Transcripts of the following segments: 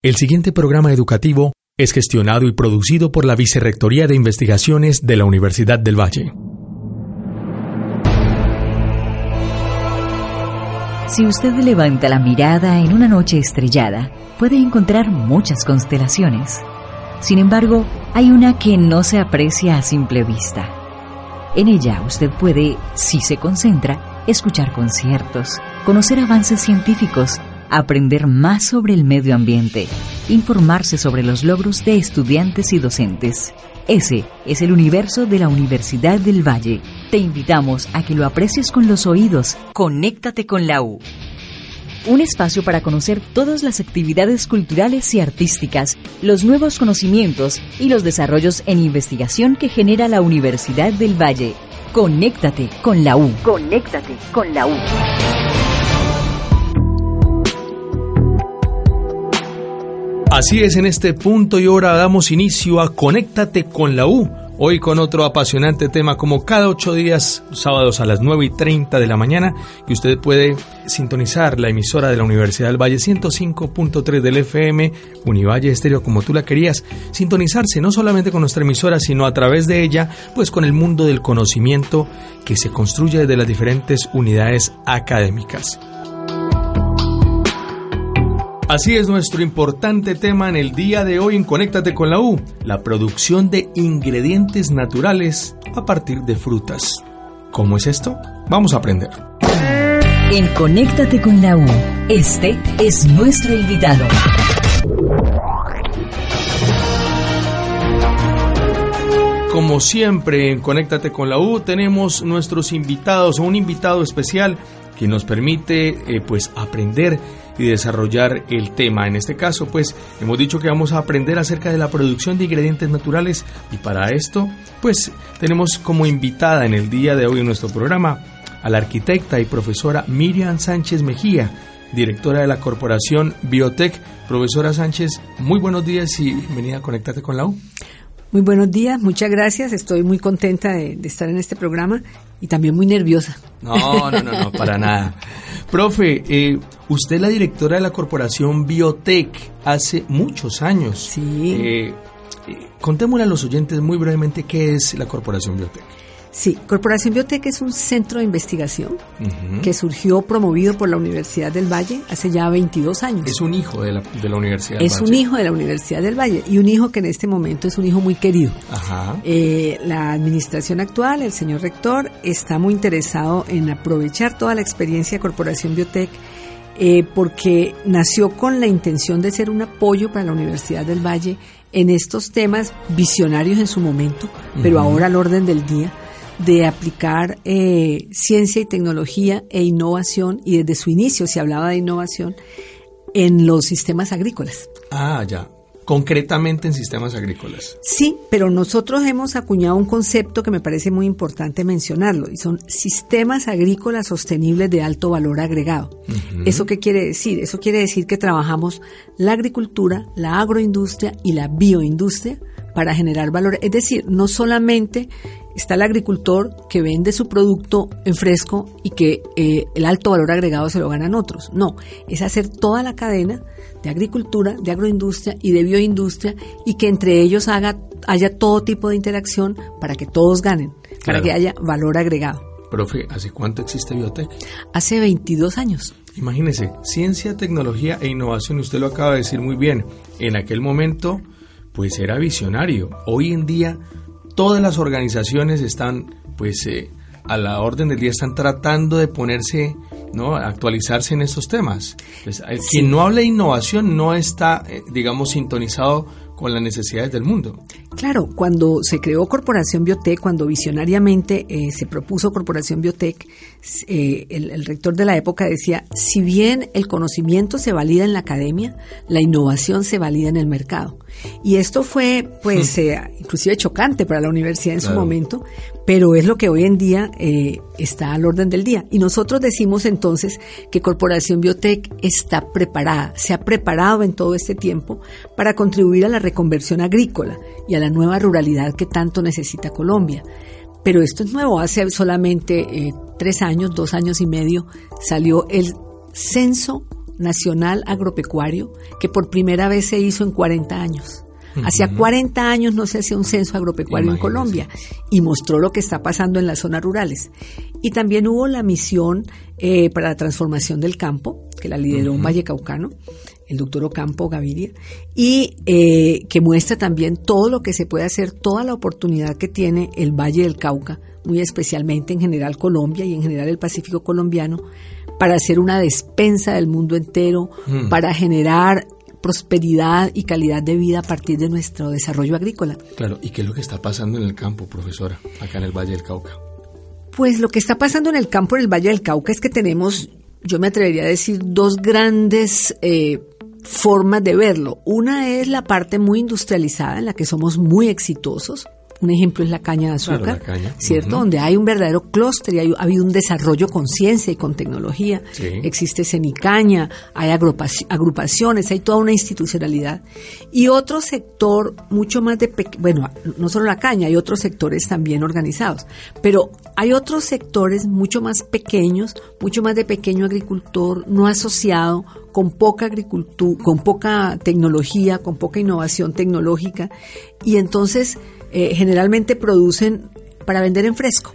El siguiente programa educativo es gestionado y producido por la Vicerrectoría de Investigaciones de la Universidad del Valle. Si usted levanta la mirada en una noche estrellada, puede encontrar muchas constelaciones. Sin embargo, hay una que no se aprecia a simple vista. En ella usted puede, si se concentra, escuchar conciertos, conocer avances científicos, aprender más sobre el medio ambiente, informarse sobre los logros de estudiantes y docentes. Ese es el universo de la Universidad del Valle. Te invitamos a que lo aprecies con los oídos. Conéctate con la U. Un espacio para conocer todas las actividades culturales y artísticas, los nuevos conocimientos y los desarrollos en investigación que genera la Universidad del Valle. Conéctate con la U. Conéctate con la U. Así es, en este punto y hora damos inicio a Conéctate con la U. Hoy con otro apasionante tema como cada ocho días, sábados a las 9 y 30 de la mañana, que usted puede sintonizar la emisora de la Universidad del Valle 105.3 del FM, Univalle Estéreo como tú la querías, sintonizarse no solamente con nuestra emisora, sino a través de ella, pues con el mundo del conocimiento que se construye desde las diferentes unidades académicas. Así es nuestro importante tema en el día de hoy en Conéctate con la U, la producción de ingredientes naturales a partir de frutas. ¿Cómo es esto? Vamos a aprender. En Conéctate con la U, este es nuestro invitado. Como siempre en Conéctate con la U tenemos nuestros invitados o un invitado especial que nos permite eh, pues aprender y desarrollar el tema. En este caso, pues hemos dicho que vamos a aprender acerca de la producción de ingredientes naturales y para esto, pues tenemos como invitada en el día de hoy en nuestro programa a la arquitecta y profesora Miriam Sánchez Mejía, directora de la corporación Biotech. Profesora Sánchez, muy buenos días y bienvenida a Conectate con la U. Muy buenos días, muchas gracias. Estoy muy contenta de, estar en este programa y también muy nerviosa. No, no, no, no, para nada. Profe, eh, usted es la directora de la corporación Biotech hace muchos años. Sí. Eh, eh, contémosle a los oyentes muy brevemente qué es la corporación Biotech. Sí, Corporación Biotech es un centro de investigación que surgió promovido por la Universidad del Valle hace ya 22 años. Es un hijo de la, de la Universidad del es Valle. Es un hijo de la Universidad del Valle y un hijo que en este momento es un hijo muy querido. Ajá. Eh, la administración actual, el señor rector, está muy interesado en aprovechar toda la experiencia de Corporación Biotech eh, porque nació con la intención de ser un apoyo para la Universidad del Valle en estos temas visionarios en su momento, pero ahora al orden del día de aplicar eh, ciencia y tecnología e innovación, y desde su inicio se hablaba de innovación, en los sistemas agrícolas. Ah, ya. Concretamente en sistemas agrícolas. Sí, pero nosotros hemos acuñado un concepto que me parece muy importante mencionarlo, y son sistemas agrícolas sostenibles de alto valor agregado. ¿Eso qué quiere decir? Eso quiere decir que trabajamos la agricultura, la agroindustria y la bioindustria para generar valor. Es decir, no solamente está el agricultor que vende su producto en fresco y que eh, el alto valor agregado se lo ganan otros. No, es hacer toda la cadena de agricultura, de agroindustria y de bioindustria y que entre ellos haga, haya todo tipo de interacción para que todos ganen, para que haya valor agregado. Profe, ¿hace cuánto existe Biotech? Hace 22 años. Imagínese, ciencia, tecnología e innovación, usted lo acaba de decir muy bien. En aquel momento, pues era visionario. Hoy en día todas las organizaciones están pues eh, a la orden del día, están tratando de ponerse, ¿no? actualizarse en estos temas. Pues, Quien no habla de innovación no está, eh, digamos, sintonizado con las necesidades del mundo. Claro, cuando se creó Corporación Biotech, cuando visionariamente eh, se propuso Corporación Biotech, el, el, rector de la época decía, si bien el conocimiento se valida en la academia, la innovación se valida en el mercado. Y esto fue, pues, hmm. eh, inclusive chocante para la universidad en su momento, pero es lo que hoy en día eh, está al orden del día. Y nosotros decimos entonces que Corporación Biotech está preparada, se ha preparado en todo este tiempo para contribuir a la reconversión agrícola y a la nueva ruralidad que tanto necesita Colombia. Pero esto es nuevo, hace solamente eh, tres años, dos años y medio, salió el censo nacional agropecuario que por primera vez se hizo en 40 años. Hacía 40 años no se hacía un censo agropecuario en Colombia y mostró lo que está pasando en las zonas rurales. Y también hubo la misión eh, para la transformación del campo, que la lideró un Valle Caucano, el doctor Ocampo Gaviria, y eh, que muestra también todo lo que se puede hacer, toda la oportunidad que tiene el Valle del Cauca, muy especialmente en general Colombia y en general el Pacífico colombiano, para hacer una despensa del mundo entero, mm. para generar prosperidad y calidad de vida a partir de nuestro desarrollo agrícola. Claro, ¿y qué es lo que está pasando en el campo, profesora, acá en el Valle del Cauca? Pues lo que está pasando en el campo en el Valle del Cauca es que tenemos, yo me atrevería a decir, dos grandes eh, formas de verlo. Una es la parte muy industrializada en la que somos muy exitosos, un ejemplo es la caña de azúcar, ¿cierto? Donde hay un verdadero clúster y ha habido un desarrollo con ciencia y con tecnología. Existe Cenicaña, hay agrupaciones, hay toda una institucionalidad. Y otro sector mucho más de, bueno, no solo la caña, hay otros sectores también organizados, pero hay otros sectores mucho más pequeños, mucho más de pequeño agricultor, no asociado, con poca agricultura, con poca tecnología, con poca innovación tecnológica. Y entonces, eh, generalmente producen para vender en fresco.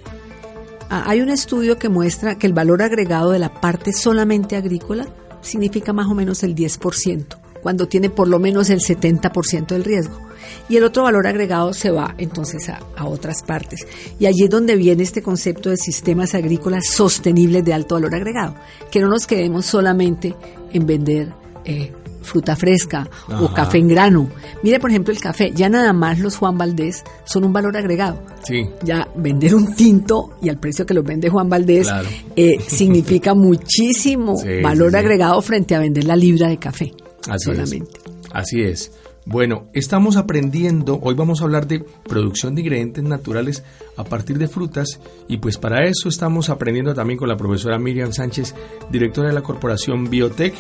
Ah, hay un estudio que muestra que el valor agregado de la parte solamente agrícola significa más o menos el 10%, cuando tiene por lo menos el 70% del riesgo. Y el otro valor agregado se va entonces a, otras partes. Y allí es donde viene este concepto de sistemas agrícolas sostenibles de alto valor agregado, que no nos quedemos solamente en vender eh, fruta fresca o café en grano. Mire, por ejemplo, el café, ya nada más los Juan Valdés son un valor agregado. Sí. Ya vender un tinto y al precio que lo vende Juan Valdés eh, significa muchísimo valor agregado frente a vender la libra de café. Así solamente. Así es. Bueno, estamos aprendiendo, hoy vamos a hablar de producción de ingredientes naturales a partir de frutas y pues para eso estamos aprendiendo también con la profesora Miriam Sánchez, directora de la corporación Biotech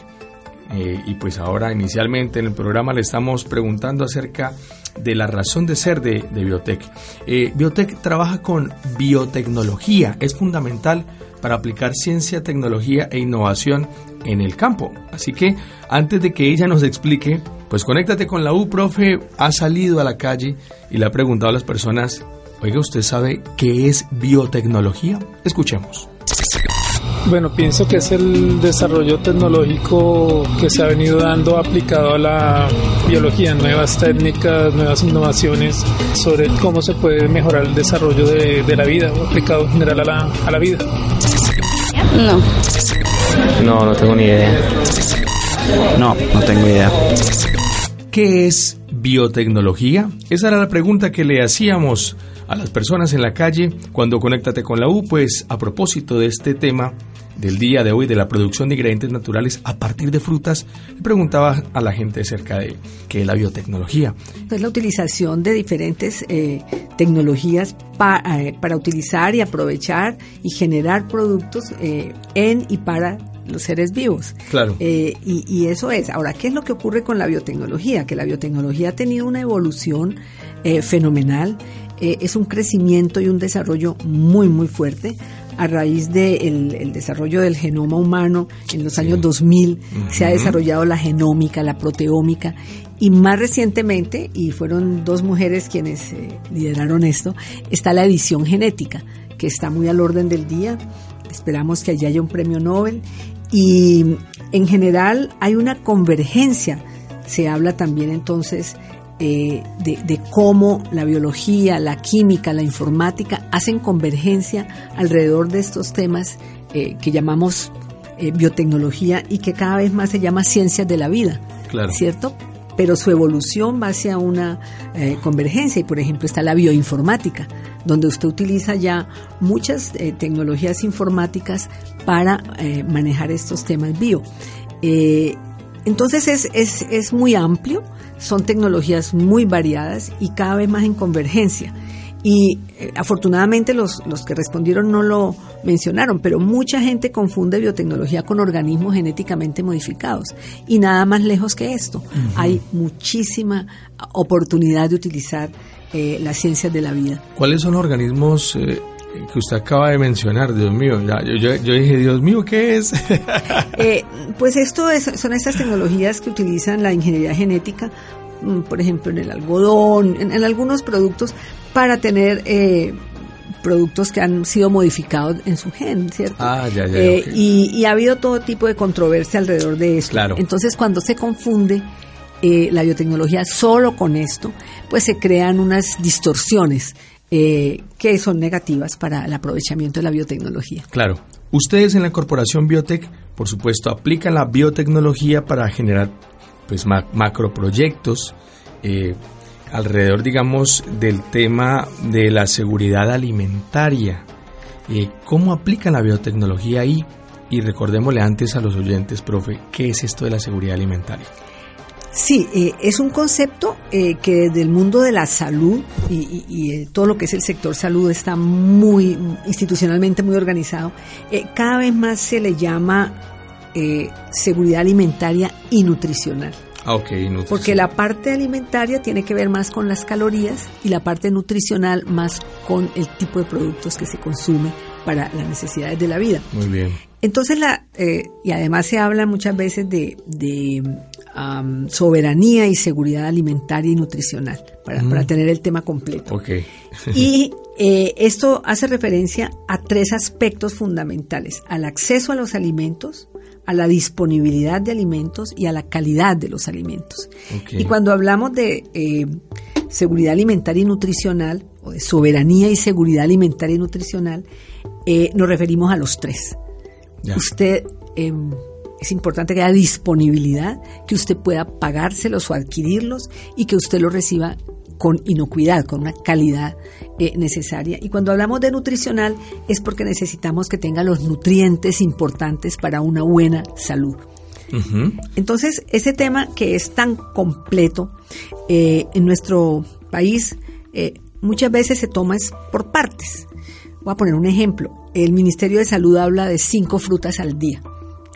eh, y pues ahora inicialmente en el programa le estamos preguntando acerca de la razón de ser de, Biotech. Eh, Biotech trabaja con biotecnología, es fundamental para aplicar ciencia, tecnología e innovación en el campo. Así que antes de que ella nos explique, pues conéctate con la U, profe, ha salido a la calle y le ha preguntado a las personas, oiga, ¿usted sabe qué es biotecnología? Escuchemos. Bueno, pienso que es el desarrollo tecnológico que se ha venido dando aplicado a la biología, nuevas técnicas, nuevas innovaciones sobre cómo se puede mejorar el desarrollo de, la vida, aplicado en general a la, a la vida. No. No, no tengo ni idea. No, no tengo idea. ¿Qué es biotecnología? Esa era la pregunta que le hacíamos a las personas en la calle cuando conéctate con la U, pues a propósito de este tema del día de hoy de la producción de ingredientes naturales a partir de frutas, le preguntaba a la gente acerca de qué es la biotecnología. Es la utilización de diferentes eh, tecnologías eh, para utilizar y aprovechar y generar productos eh, en y para los seres vivos. Claro. y, y, eso es. Ahora, ¿qué es lo que ocurre con la biotecnología? Que la biotecnología ha tenido una evolución fenomenal. Es un crecimiento y un desarrollo muy, muy fuerte a raíz del el desarrollo del genoma humano en los años 2000, se ha desarrollado la genómica, la proteómica. Y más recientemente, y fueron dos mujeres quienes eh, lideraron esto, está la edición genética, que está muy al orden del día. Esperamos que allí haya un premio Nobel. Y en general hay una convergencia. Se habla también entonces eh, de, cómo la biología, la química, la informática hacen convergencia alrededor de estos temas eh, que llamamos eh, biotecnología y que cada vez más se llama ciencias de la vida, claro. ¿cierto? Pero su evolución va hacia una convergencia y por ejemplo está la bioinformática, donde usted utiliza ya muchas tecnologías informáticas para manejar estos temas bio. entonces es, es, es muy amplio, son tecnologías muy variadas y cada vez más en convergencia. Y eh, afortunadamente los, los que respondieron no lo mencionaron, pero mucha gente confunde biotecnología con organismos genéticamente modificados. Y nada más lejos que esto. Hay muchísima oportunidad de utilizar eh, las ciencias de la vida. ¿Cuáles son los organismos eh, que usted acaba de mencionar, Dios mío, yo, dije, Dios mío, ¿qué es? Eh, pues esto es, son estas tecnologías que utilizan la ingeniería genética, mm, por ejemplo, en el algodón, en, algunos productos, para tener eh, productos que han sido modificados en su gen, ¿cierto? Ah, ya, ya. Eh, y, ha habido todo tipo de controversia alrededor de eso. Claro. Entonces, cuando se confunde eh, la biotecnología solo con esto, pues se crean unas distorsiones eh, que son negativas para el aprovechamiento de la biotecnología. Claro. Ustedes en la corporación Biotech, por supuesto, aplican la biotecnología para generar pues macroproyectos, eh, alrededor, digamos, del tema de la seguridad alimentaria. Eh, ¿Cómo aplica la biotecnología ahí? Y recordémosle antes a los oyentes, profe, ¿qué es esto de la seguridad alimentaria? Sí, eh, es un concepto eh, que desde el mundo de la salud y, todo lo que es el sector salud está muy institucionalmente muy organizado. cada vez más se le llama seguridad alimentaria y nutricional. Ah, Porque la parte alimentaria tiene que ver más con las calorías y la parte nutricional más con el tipo de productos que se consume para las necesidades de la vida. Muy bien. Entonces, la, eh, y además se habla muchas veces de, soberanía y seguridad alimentaria y nutricional, para, para tener el tema completo. Okay. y eh, esto hace referencia a tres aspectos fundamentales, al acceso a los alimentos, a la disponibilidad de alimentos y a la calidad de los alimentos. Y cuando hablamos de eh, seguridad alimentaria y nutricional, o de soberanía y seguridad alimentaria y nutricional, eh, nos referimos a los tres. Usted, em, es importante que haya disponibilidad, que usted pueda pagárselos o adquirirlos y que usted los reciba con inocuidad, con una calidad eh, necesaria. Y cuando hablamos de nutricional es porque necesitamos que tenga los nutrientes importantes para una buena salud. Entonces, ese tema que es tan completo eh, en nuestro país, eh, muchas veces se toma por partes. Voy a poner un ejemplo. El Ministerio de Salud habla de cinco frutas al día.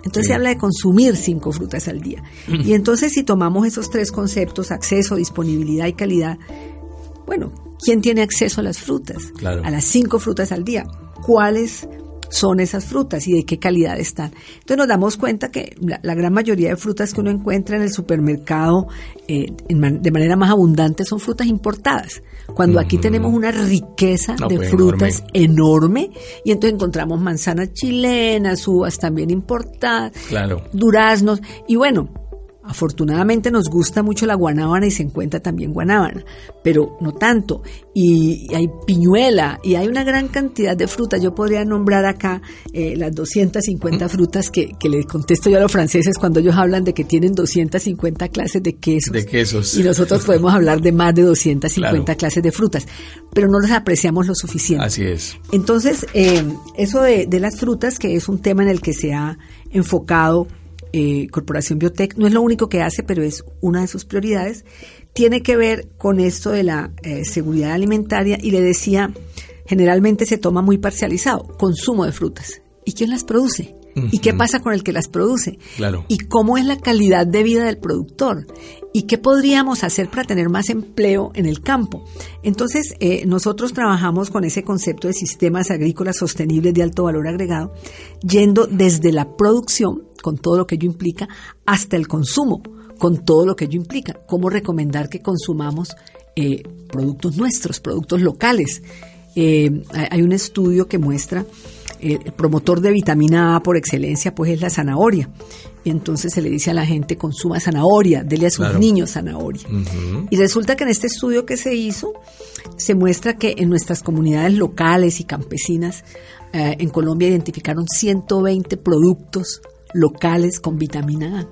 Entonces se habla de consumir cinco frutas al día. Y entonces si tomamos esos tres conceptos, acceso, disponibilidad y calidad, bueno, ¿quién tiene acceso a las frutas? A las cinco frutas al día. ¿Cuáles son esas frutas y de qué calidad están. Entonces nos damos cuenta que la, gran mayoría de frutas que uno encuentra en el supermercado eh, de manera más abundante son frutas importadas. Cuando aquí tenemos una riqueza de pues, frutas enorme. y entonces encontramos manzanas chilenas, uvas también importadas, duraznos y bueno, Afortunadamente nos gusta mucho la guanábana y se encuentra también guanábana, pero no tanto. Y, hay piñuela y hay una gran cantidad de frutas. Yo podría nombrar acá eh, las 250 frutas que, que les contesto yo a los franceses cuando ellos hablan de que tienen 250 clases de quesos. De quesos. Y nosotros podemos hablar de más de 250 clases de frutas, pero no las apreciamos lo suficiente. Así es. Entonces, eh, eso de, de las frutas, que es un tema en el que se ha enfocado eh, Corporación Biotech, no es lo único que hace, pero es una de sus prioridades, tiene que ver con esto de la eh, seguridad alimentaria y le decía, generalmente se toma muy parcializado, consumo de frutas. ¿Y quién las produce? ¿Y qué pasa con el que las produce? Claro. ¿Y cómo es la calidad de vida del productor? ¿Y qué podríamos hacer para tener más empleo en el campo? Entonces, eh, nosotros trabajamos con ese concepto de sistemas agrícolas sostenibles de alto valor agregado, yendo desde la producción, con todo lo que ello implica, hasta el consumo, con todo lo que ello implica. ¿Cómo recomendar que consumamos eh, productos nuestros, productos locales? Eh, hay un estudio que muestra el promotor de vitamina A por excelencia pues es la zanahoria. Y entonces se le dice a la gente consuma zanahoria, dele a sus niños zanahoria. Y resulta que en este estudio que se hizo se muestra que en nuestras comunidades locales y campesinas eh, en Colombia identificaron 120 productos locales con vitamina A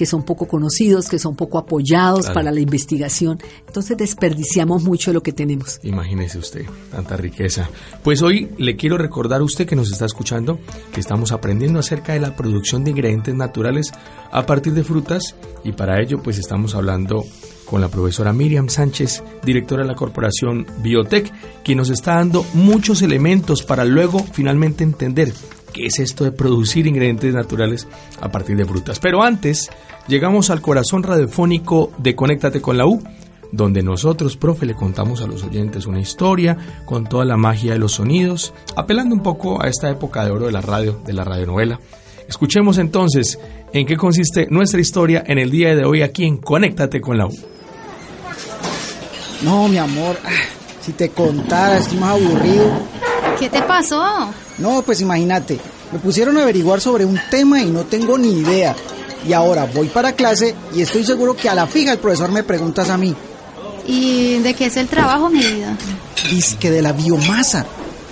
que son poco conocidos, que son poco apoyados para la investigación. Entonces desperdiciamos mucho lo que tenemos. Imagínese usted, tanta riqueza. Pues hoy le quiero recordar a usted que nos está escuchando que estamos aprendiendo acerca de la producción de ingredientes naturales a partir de frutas y para ello pues estamos hablando con la profesora Miriam Sánchez, directora de la corporación Biotech, quien nos está dando muchos elementos para luego finalmente entender qué es esto de producir ingredientes naturales a partir de frutas. Pero antes, llegamos al corazón radiofónico de Conéctate con la U. donde nosotros, profe, le contamos a los oyentes una historia con toda la magia de los sonidos, apelando un poco a esta época de oro de la radio, de la radionovela. Escuchemos entonces en qué consiste nuestra historia en el día de hoy aquí en Conéctate con la U. No, mi amor, ah, si te contara, estoy más aburrido. ¿Qué te pasó? No, pues imagínate, me pusieron a averiguar sobre un tema y no tengo ni idea. Y ahora voy para clase y estoy seguro que a la fija el profesor me preguntas a mí. ¿Y de qué es el trabajo, mi vida? Dice que de la biomasa.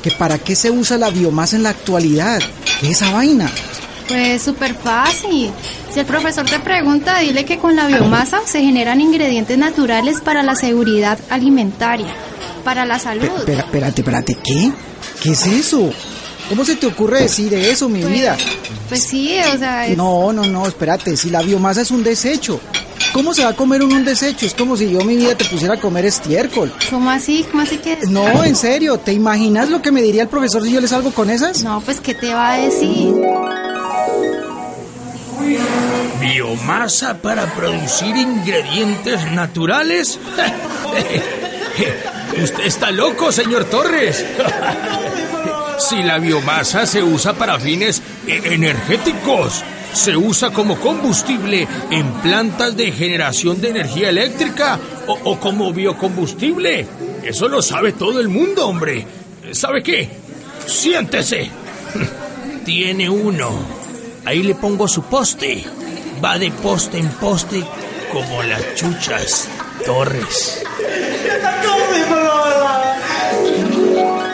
Que para qué se usa la biomasa en la actualidad. ¿Qué es esa vaina? Pues súper fácil. Si el profesor te pregunta, dile que con la biomasa se generan ingredientes naturales para la seguridad alimentaria, para la salud. Espérate, espérate, ¿qué? ¿Qué es eso? ¿Cómo se te ocurre decir eso, mi Pues- vida? Pues sí, o sea, es- No, no, no, espérate, si la biomasa es un desecho. ¿Cómo se va a comer uno un desecho? Es como si yo mi vida te pusiera a comer estiércol. ¿cómo así? ¿Cómo así que? No, en serio, ¿te imaginas lo que me diría el profesor si yo le salgo con esas? No, pues ¿qué te va a decir? ¿Biomasa para producir ingredientes naturales? Usted está loco, señor Torres. Si la biomasa se usa para fines e- energéticos, se usa como combustible en plantas de generación de energía eléctrica o, o como biocombustible. Eso lo sabe todo el mundo, hombre. ¿Sabe qué? Siéntese. Tiene uno. Ahí le pongo su poste. Va de poste en poste como las chuchas. Torres.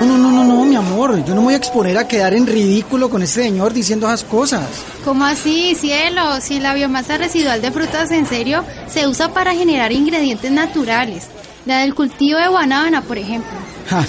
No, no, no, no, mi amor, yo no me voy a exponer a quedar en ridículo con este señor diciendo esas cosas. ¿Cómo así, cielo? Si la biomasa residual de frutas en serio se usa para generar ingredientes naturales, la del cultivo de guanábana, por ejemplo. Ja,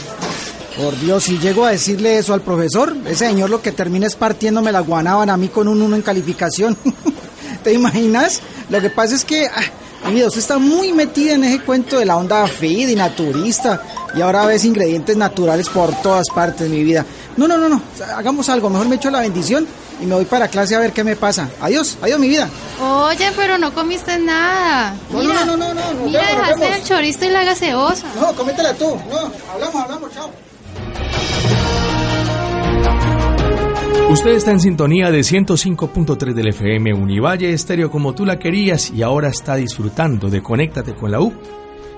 por Dios, si llego a decirle eso al profesor, ese señor lo que termina es partiéndome la guanábana a mí con un uno en calificación. ¿Te imaginas? Lo que pasa es que, ah, mi vida, usted está muy metida en ese cuento de la onda fit y naturista y ahora ves ingredientes naturales por todas partes, mi vida. No, no, no, no, hagamos algo, mejor me echo la bendición y me voy para clase a ver qué me pasa. Adiós, adiós, mi vida. Oye, pero no comiste nada. No, Mira, no, no, no, no, mira, vemos, dejaste vemos. el chorizo y la gaseosa. No, cométela tú. No, hablamos, hablamos, chao. Usted está en sintonía de 105.3 del FM Univalle Estéreo como tú la querías y ahora está disfrutando de Conéctate con la U.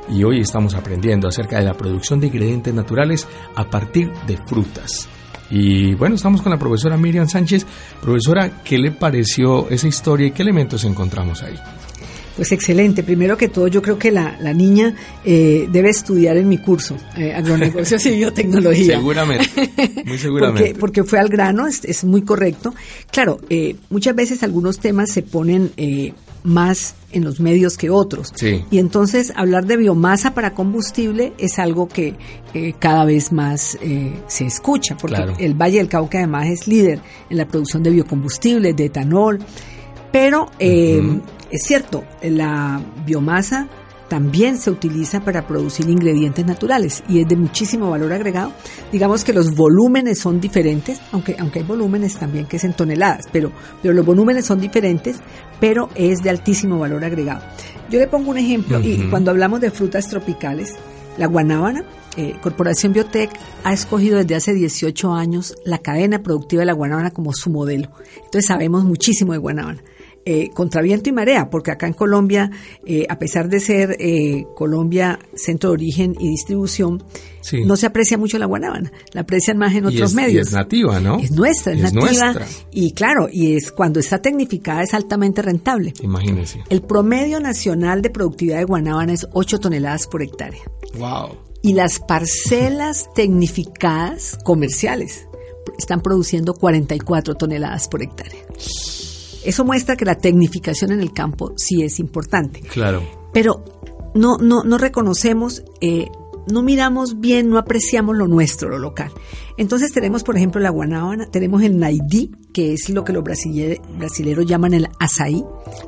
Y hoy estamos aprendiendo acerca de la producción de ingredientes naturales a partir de frutas. Y bueno, estamos con la profesora Miriam Sánchez. Profesora, ¿qué le pareció esa historia y qué elementos encontramos ahí? Pues excelente. Primero que todo, yo creo que la, la niña eh, debe estudiar en mi curso, eh, agronegocios y biotecnología. Seguramente, muy seguramente. Porque, porque fue al grano, es, es muy correcto. Claro, eh, muchas veces algunos temas se ponen eh, más en los medios que otros. Sí. Y entonces hablar de biomasa para combustible es algo que eh, cada vez más eh, se escucha, porque Claro. el Valle del Cauca además es líder en la producción de biocombustibles, de etanol. Pero eh, es cierto, la biomasa también se utiliza para producir ingredientes naturales y es de muchísimo valor agregado. Digamos que los volúmenes son diferentes, aunque, aunque hay volúmenes también que es en toneladas, pero, pero los volúmenes son diferentes, pero es de altísimo valor agregado. Yo le pongo un ejemplo y cuando hablamos de frutas tropicales, la guanábana, eh, Corporación Biotech ha escogido desde hace 18 años la cadena productiva de la guanábana como su modelo. Entonces sabemos muchísimo de guanábana. Eh, contra viento y marea, porque acá en Colombia, eh, a pesar de ser eh, Colombia centro de origen y distribución, Sí. no se aprecia mucho la guanábana, la aprecian más en Y otros es- y medios. es nativa, ¿no? Es nuestra, es, Es nativa. nuestra. Y claro, y es cuando está tecnificada es altamente rentable. Imagínese. El promedio nacional de productividad de guanábana es 8 toneladas por hectárea. Wow. Y las parcelas tecnificadas comerciales están produciendo 44 toneladas por hectárea. Eso muestra que la tecnificación en el campo sí es importante. Claro. Pero no, no, no reconocemos, eh, no miramos bien, no apreciamos lo nuestro, lo local. Entonces tenemos, por ejemplo, la guanábana, tenemos el naidí, que es lo que los brasile- brasileros llaman el azaí,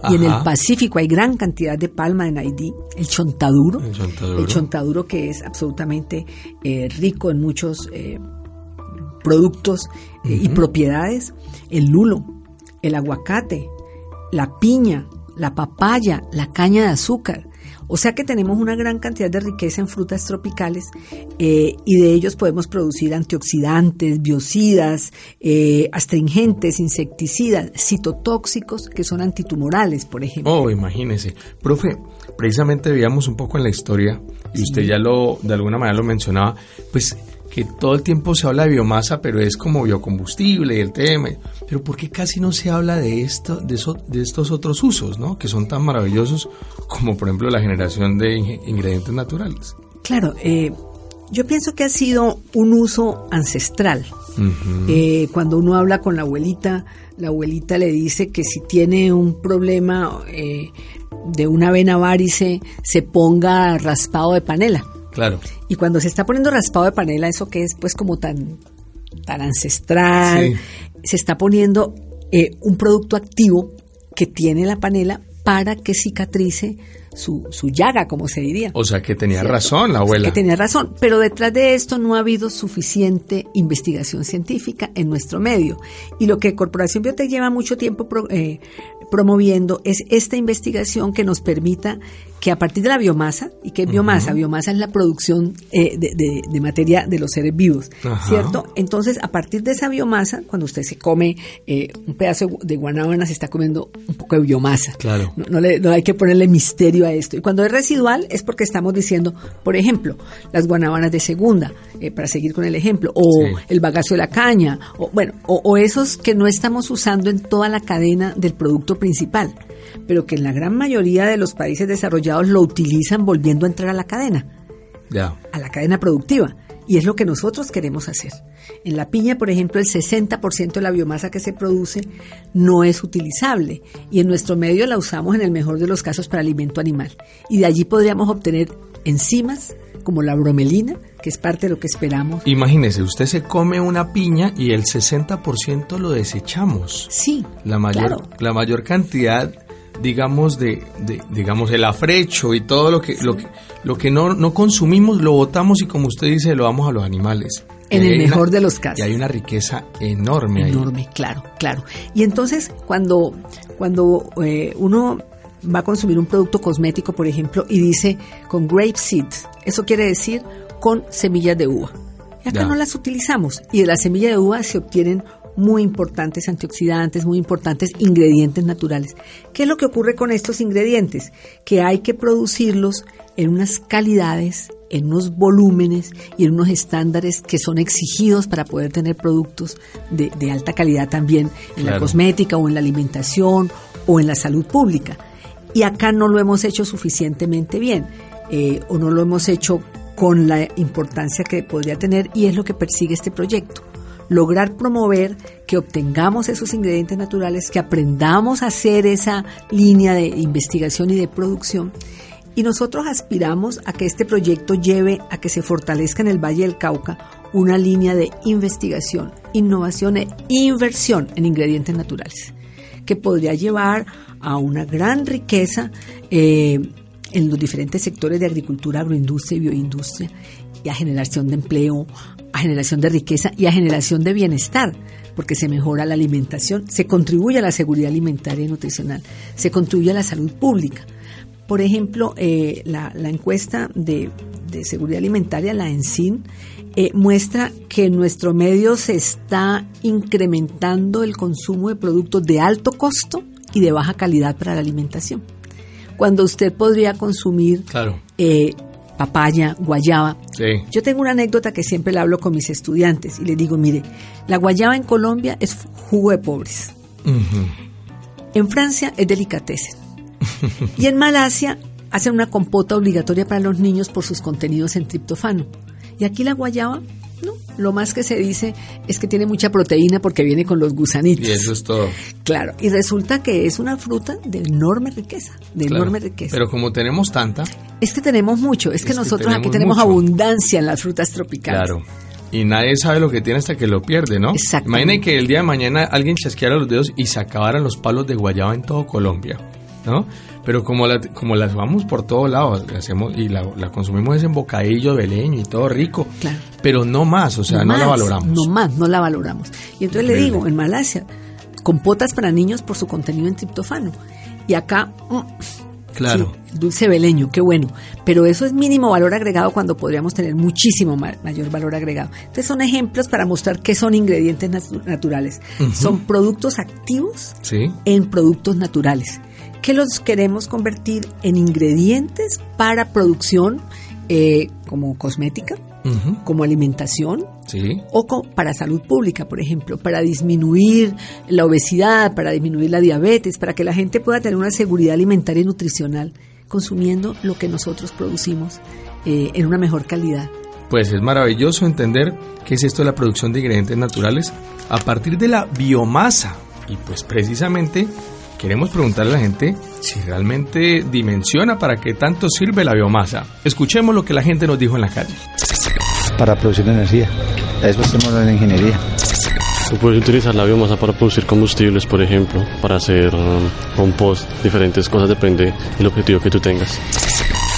y en el. Pacífico hay gran cantidad de palma de naidí, el chontaduro, El chontaduro. el chontaduro que es absolutamente eh, rico en muchos eh, productos y propiedades, el lulo, el aguacate, la piña, la papaya, la caña de azúcar. O sea que tenemos una gran cantidad de riqueza en frutas tropicales eh, y de ellos podemos producir antioxidantes, biocidas, eh, astringentes, insecticidas, citotóxicos que son antitumorales, por ejemplo. Oh, imagínese. Profe, precisamente veíamos un poco en la historia, y usted ya lo, de alguna manera lo mencionaba, pues que todo el tiempo se habla de biomasa, pero es como biocombustible y el tema. Pero ¿por qué casi no se habla de esto, de, eso, de estos otros usos, ¿no? Que son tan maravillosos como, por ejemplo, la generación de ingredientes naturales. Claro, eh, yo pienso que ha sido un uso ancestral. Eh, cuando uno habla con la abuelita, la abuelita le dice que si tiene un problema eh, de una vena varice, se ponga raspado de panela. Claro. Y cuando se está poniendo raspado de panela, eso que es pues como tan, tan ancestral, se está poniendo eh, un producto activo que tiene la panela para que cicatrice su, su llaga, como se diría. O sea que tenía razón la abuela. Que tenía razón, pero detrás de esto no ha habido suficiente investigación científica en nuestro medio. Y lo que Corporación Biotech lleva mucho tiempo eh, promoviendo es esta investigación que nos permita que a partir de la biomasa, ¿y qué es biomasa? Biomasa es la producción eh, de, materia de los seres vivos, ¿cierto? Entonces, a partir de esa biomasa, cuando usted se come eh, un pedazo de guanábana, se está comiendo un poco de biomasa. Claro. No, le, no hay que ponerle misterio a esto. Y cuando es residual, es porque estamos diciendo, por ejemplo, las guanábanas de segunda, eh, para seguir con el ejemplo, o el bagazo de la caña, o bueno, o esos que no estamos usando en toda la cadena del producto principal pero que en la gran mayoría de los países desarrollados lo utilizan volviendo a entrar a la cadena, a la cadena productiva. Y es lo que nosotros queremos hacer. En la piña, por ejemplo, el 60% de la biomasa que se produce no es utilizable y en nuestro medio la usamos en el mejor de los casos para alimento animal. Y de allí podríamos obtener enzimas como la bromelina, que es parte de lo que esperamos. Imagínese, usted se come una piña y el 60% lo desechamos. Sí. La mayor, la mayor cantidad digamos, de, digamos, el afrecho y todo lo que, lo que, lo que no, no consumimos lo botamos y como usted dice, lo damos a los animales. En el mejor de los casos. Y hay una riqueza enorme Enorme, claro, claro. Y entonces, cuando, cuando eh, uno va a consumir un producto cosmético, por ejemplo, y dice con grape seed, eso quiere decir con semillas de uva. Y acá no las utilizamos. Y de la semilla de uva se obtienen muy importantes antioxidantes, muy importantes ingredientes naturales. ¿Qué es lo que ocurre con estos ingredientes? Que hay que producirlos en unas calidades, en unos volúmenes y en unos estándares que son exigidos para poder tener productos de, alta calidad también en la cosmética o en la alimentación o en la salud pública. Y acá no lo hemos hecho suficientemente bien eh, o no lo hemos hecho con la importancia que podría tener y es lo que persigue este proyecto lograr promover que obtengamos esos ingredientes naturales, que aprendamos a hacer esa línea de investigación y de producción. Y nosotros aspiramos a que este proyecto lleve a que se fortalezca en el Valle del Cauca una línea de investigación, innovación e inversión en ingredientes naturales, que podría llevar a una gran riqueza eh, en los diferentes sectores de agricultura, agroindustria y bioindustria, y a generación de empleo, a generación de riqueza y a generación de bienestar, porque se mejora la alimentación, se contribuye a la seguridad alimentaria y nutricional, se contribuye a la salud pública. Por ejemplo, eh, la, encuesta de, seguridad alimentaria, la ENSIN, eh, muestra que en nuestro medio se está incrementando el consumo de productos de alto costo y de baja calidad para la alimentación. Cuando usted podría consumir claro. Eh, papaya, guayaba. Yo tengo una anécdota que siempre le hablo con mis estudiantes y les digo, mire, la guayaba en Colombia es jugo de pobres. En Francia es delicatessen. y en Malasia hacen una compota obligatoria para los niños por sus contenidos en triptofano. Y aquí la guayaba no, lo más que se dice es que tiene mucha proteína porque viene con los gusanitos. Y eso es todo. Claro, y resulta que es una fruta de enorme riqueza, de enorme riqueza. Pero como tenemos tanta... Es que tenemos mucho, es, que nosotros aquí tenemos abundancia en las frutas tropicales. Claro. Y nadie sabe lo que tiene hasta que lo pierde, ¿no? Exacto. Imaginen que el día de mañana alguien chasqueara los dedos y se acabaran los palos de guayaba en todo Colombia, ¿no? Pero como la, como las vamos por todos lados, hacemos y la, consumimos en bocadillo de leño y todo rico, pero no más, o sea, no, la valoramos. No más, no la valoramos. Y entonces le digo, en Malasia, compotas para niños por su contenido en triptofano. Y acá, mm, Claro. dulce beleño, qué bueno. Pero eso es mínimo valor agregado cuando podríamos tener muchísimo mayor valor agregado. Entonces son ejemplos para mostrar qué son ingredientes naturales. Son productos activos en productos naturales que los queremos convertir en ingredientes para producción eh, como cosmética, como alimentación o para salud pública, por ejemplo, para disminuir la obesidad, para disminuir la diabetes, para que la gente pueda tener una seguridad alimentaria y nutricional consumiendo lo que nosotros producimos eh, en una mejor calidad. Pues es maravilloso entender qué es esto de la producción de ingredientes naturales a partir de la biomasa. Y pues precisamente queremos preguntarle a la gente si realmente dimensiona para qué tanto sirve la biomasa. Escuchemos lo que la gente nos dijo en la calle para producir energía. Eso hacemos en ingeniería. Tú puedes utilizar la biomasa para producir combustibles, por ejemplo, para hacer compost, diferentes cosas, depende del objetivo que tú tengas.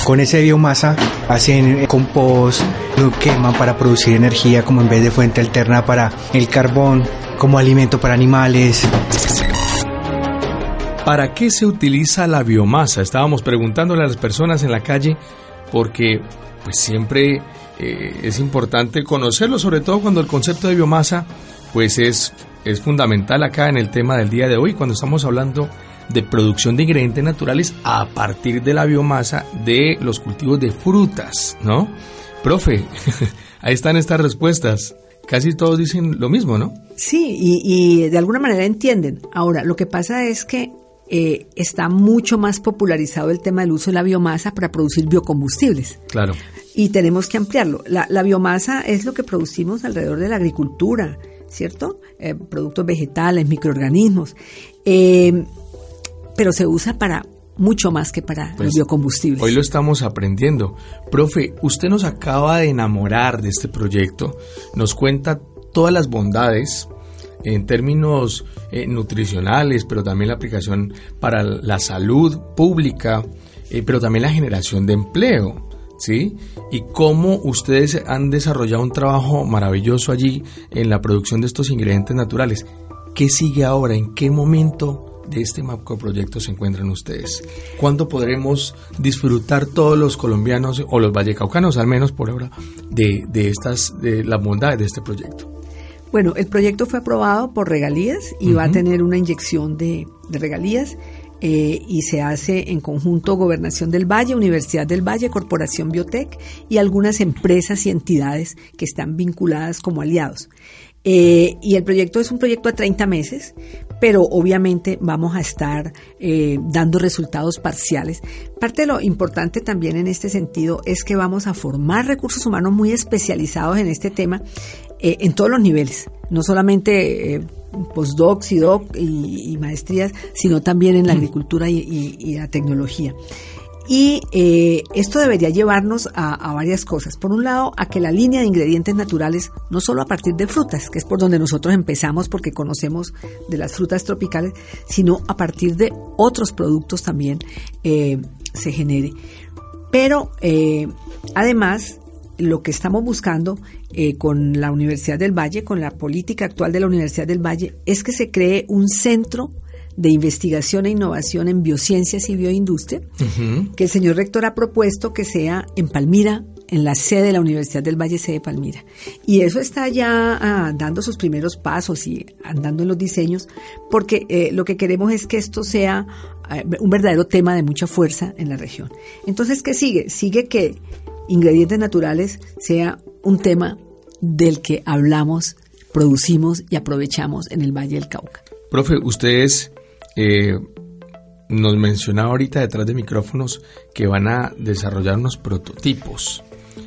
Con esa biomasa hacen compost, lo queman para producir energía como en vez de fuente alterna para el carbón, como alimento para animales. ¿Para qué se utiliza la biomasa? Estábamos preguntándole a las personas en la calle porque pues siempre eh, es importante conocerlo, sobre todo cuando el concepto de biomasa pues es, es fundamental acá en el tema del día de hoy, cuando estamos hablando de producción de ingredientes naturales a partir de la biomasa de los cultivos de frutas, ¿no? Profe, ahí están estas respuestas. Casi todos dicen lo mismo, ¿no? Sí, y, de alguna manera entienden. Ahora, lo que pasa es que eh, está mucho más popularizado el tema del uso de la biomasa para producir biocombustibles. Claro y tenemos que ampliarlo. La, biomasa es lo que producimos alrededor de la agricultura, ¿cierto? Eh, productos vegetales, microorganismos, eh, pero se usa para mucho más que para los pues, biocombustibles. Hoy lo estamos aprendiendo. Profe, usted nos acaba de enamorar de este proyecto, nos cuenta todas las bondades en términos eh, nutricionales, pero también la aplicación para la salud pública, pero también la generación de empleo. ¿sí? Y cómo ustedes han desarrollado un trabajo maravilloso allí en la producción de estos ingredientes naturales. ¿Qué sigue ahora? ¿En qué momento de este proyecto se encuentran ustedes? ¿Cuándo podremos disfrutar todos los colombianos o los vallecaucanos, al menos por ahora, de, de estas, de la bondad de este proyecto? Bueno, el proyecto fue aprobado por regalías y va a tener una inyección de, de regalías eh, y se hace en conjunto Gobernación del Valle, Universidad del Valle, Corporación Biotech y algunas empresas y entidades que están vinculadas como aliados. Eh, y el proyecto es un proyecto a 30 meses, pero obviamente vamos a estar eh, dando resultados parciales. Parte de lo importante también en este sentido es que vamos a formar recursos humanos muy especializados en este tema en todos los niveles, no solamente postdocs y doc y, maestrías, sino también en la agricultura y, la tecnología. Y eh, esto debería llevarnos a, varias cosas. Por un lado, a que la línea de ingredientes naturales, no solo a partir de frutas, que es por donde nosotros empezamos porque conocemos de las frutas tropicales, sino a partir de otros productos también eh, se genere. Pero eh, además, lo que estamos buscando eh, con la Universidad del Valle, con la política actual de la Universidad del Valle, es que se cree un centro de investigación e innovación en biociencias y bioindustria, que el señor rector ha propuesto que sea en Palmira, en la sede de la Universidad del Valle, sede de Palmira. Y eso está ya ah, dando sus primeros pasos y andando en los diseños, porque eh, lo que queremos es que esto sea eh, un verdadero tema de mucha fuerza en la región. Entonces, ¿qué sigue? Sigue que ingredientes naturales sea un tema del que hablamos, producimos y aprovechamos en el Valle del Cauca. Profe, ustedes eh, nos mencionaba ahorita detrás de micrófonos que van a desarrollar unos prototipos.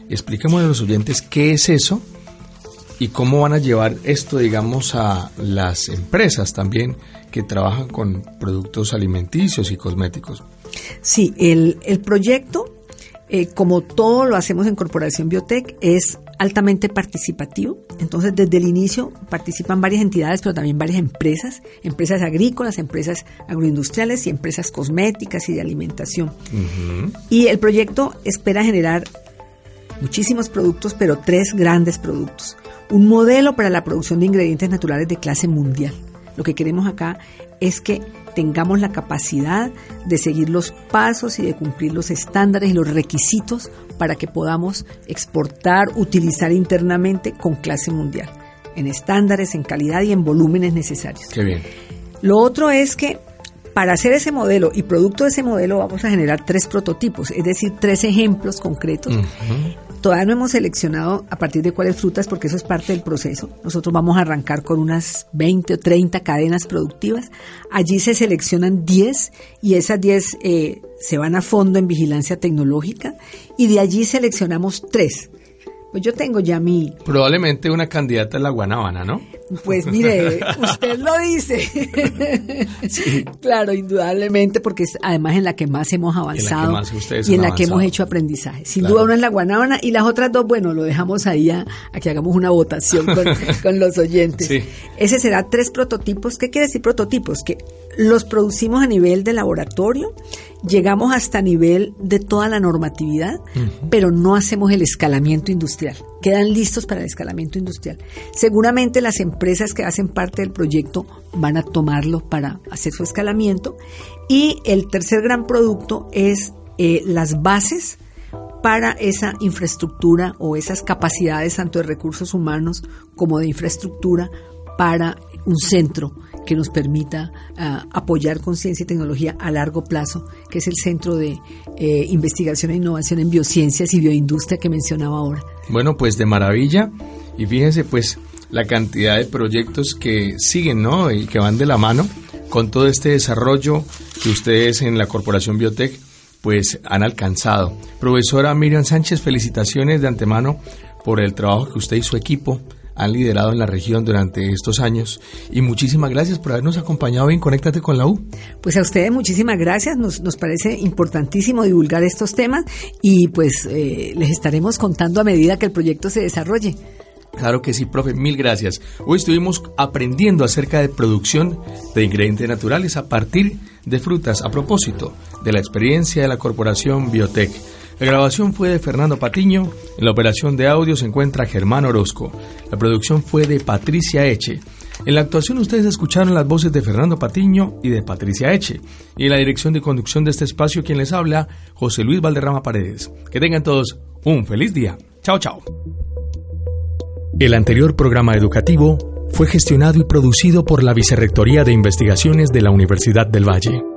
Expliquemos a los oyentes qué es eso y cómo van a llevar esto, digamos, a las empresas también que trabajan con productos alimenticios y cosméticos. Sí, el, el proyecto eh, como todo lo hacemos en Corporación Biotech, es altamente participativo. Entonces, desde el inicio participan varias entidades, pero también varias empresas, empresas agrícolas, empresas agroindustriales y empresas cosméticas y de alimentación. Y el proyecto espera generar muchísimos productos, pero tres grandes productos. Un modelo para la producción de ingredientes naturales de clase mundial. Lo que queremos acá es que tengamos la capacidad de seguir los pasos y de cumplir los estándares y los requisitos para que podamos exportar, utilizar internamente con clase mundial, en estándares, en calidad y en volúmenes necesarios. Qué bien. Lo otro es que para hacer ese modelo y producto de ese modelo vamos a generar tres prototipos, es decir, tres ejemplos concretos. Todavía no hemos seleccionado a partir de cuáles frutas porque eso es parte del proceso. Nosotros vamos a arrancar con unas 20 o 30 cadenas productivas. Allí se seleccionan 10 y esas 10 eh, se van a fondo en vigilancia tecnológica y de allí seleccionamos 3 pues yo tengo ya mi... Probablemente una candidata es la guanábana, ¿no? Pues mire, usted lo dice. sí. Claro, indudablemente, porque es además en la que más hemos avanzado y en la que hemos hecho aprendizaje. Sin duda una es la guanábana y las otras dos, bueno, lo dejamos ahí a, que hagamos una votación con, con los oyentes. Sí. Ese será tres prototipos. ¿Qué quiere decir prototipos? Que los producimos a nivel de laboratorio llegamos hasta nivel de toda la normatividad, pero no hacemos el escalamiento industrial. Quedan listos para el escalamiento industrial. Seguramente las empresas que hacen parte del proyecto van a tomarlo para hacer su escalamiento. Y el tercer gran producto es eh, las bases para esa infraestructura o esas capacidades tanto de recursos humanos como de infraestructura para un centro que nos permita ah, apoyar con ciencia y tecnología a largo plazo, que es el Centro de eh, Investigación e Innovación en Biociencias y Bioindustria que mencionaba ahora. Bueno, pues de maravilla. Y fíjense, pues, la cantidad de proyectos que siguen, ¿no? Y que van de la mano con todo este desarrollo que ustedes en la Corporación Biotech pues han alcanzado. Profesora Miriam Sánchez, felicitaciones de antemano por el trabajo que usted y su equipo han liderado en la región durante estos años. Y muchísimas gracias por habernos acompañado en Conéctate con la U. Pues a ustedes muchísimas gracias, nos, nos parece importantísimo divulgar estos temas y pues eh, les estaremos contando a medida que el proyecto se desarrolle. Claro que sí, profe, mil gracias. Hoy estuvimos aprendiendo acerca de producción de ingredientes naturales a partir de frutas a propósito de la experiencia de la Corporación Biotech. La grabación fue de Fernando Patiño, en la operación de audio se encuentra Germán Orozco, la producción fue de Patricia Eche. En la actuación ustedes escucharon las voces de Fernando Patiño y de Patricia Eche, y en la dirección de conducción de este espacio quien les habla, José Luis Valderrama Paredes. Que tengan todos un feliz día. Chao, chao. El anterior programa educativo fue gestionado y producido por la Vicerrectoría de Investigaciones de la Universidad del Valle.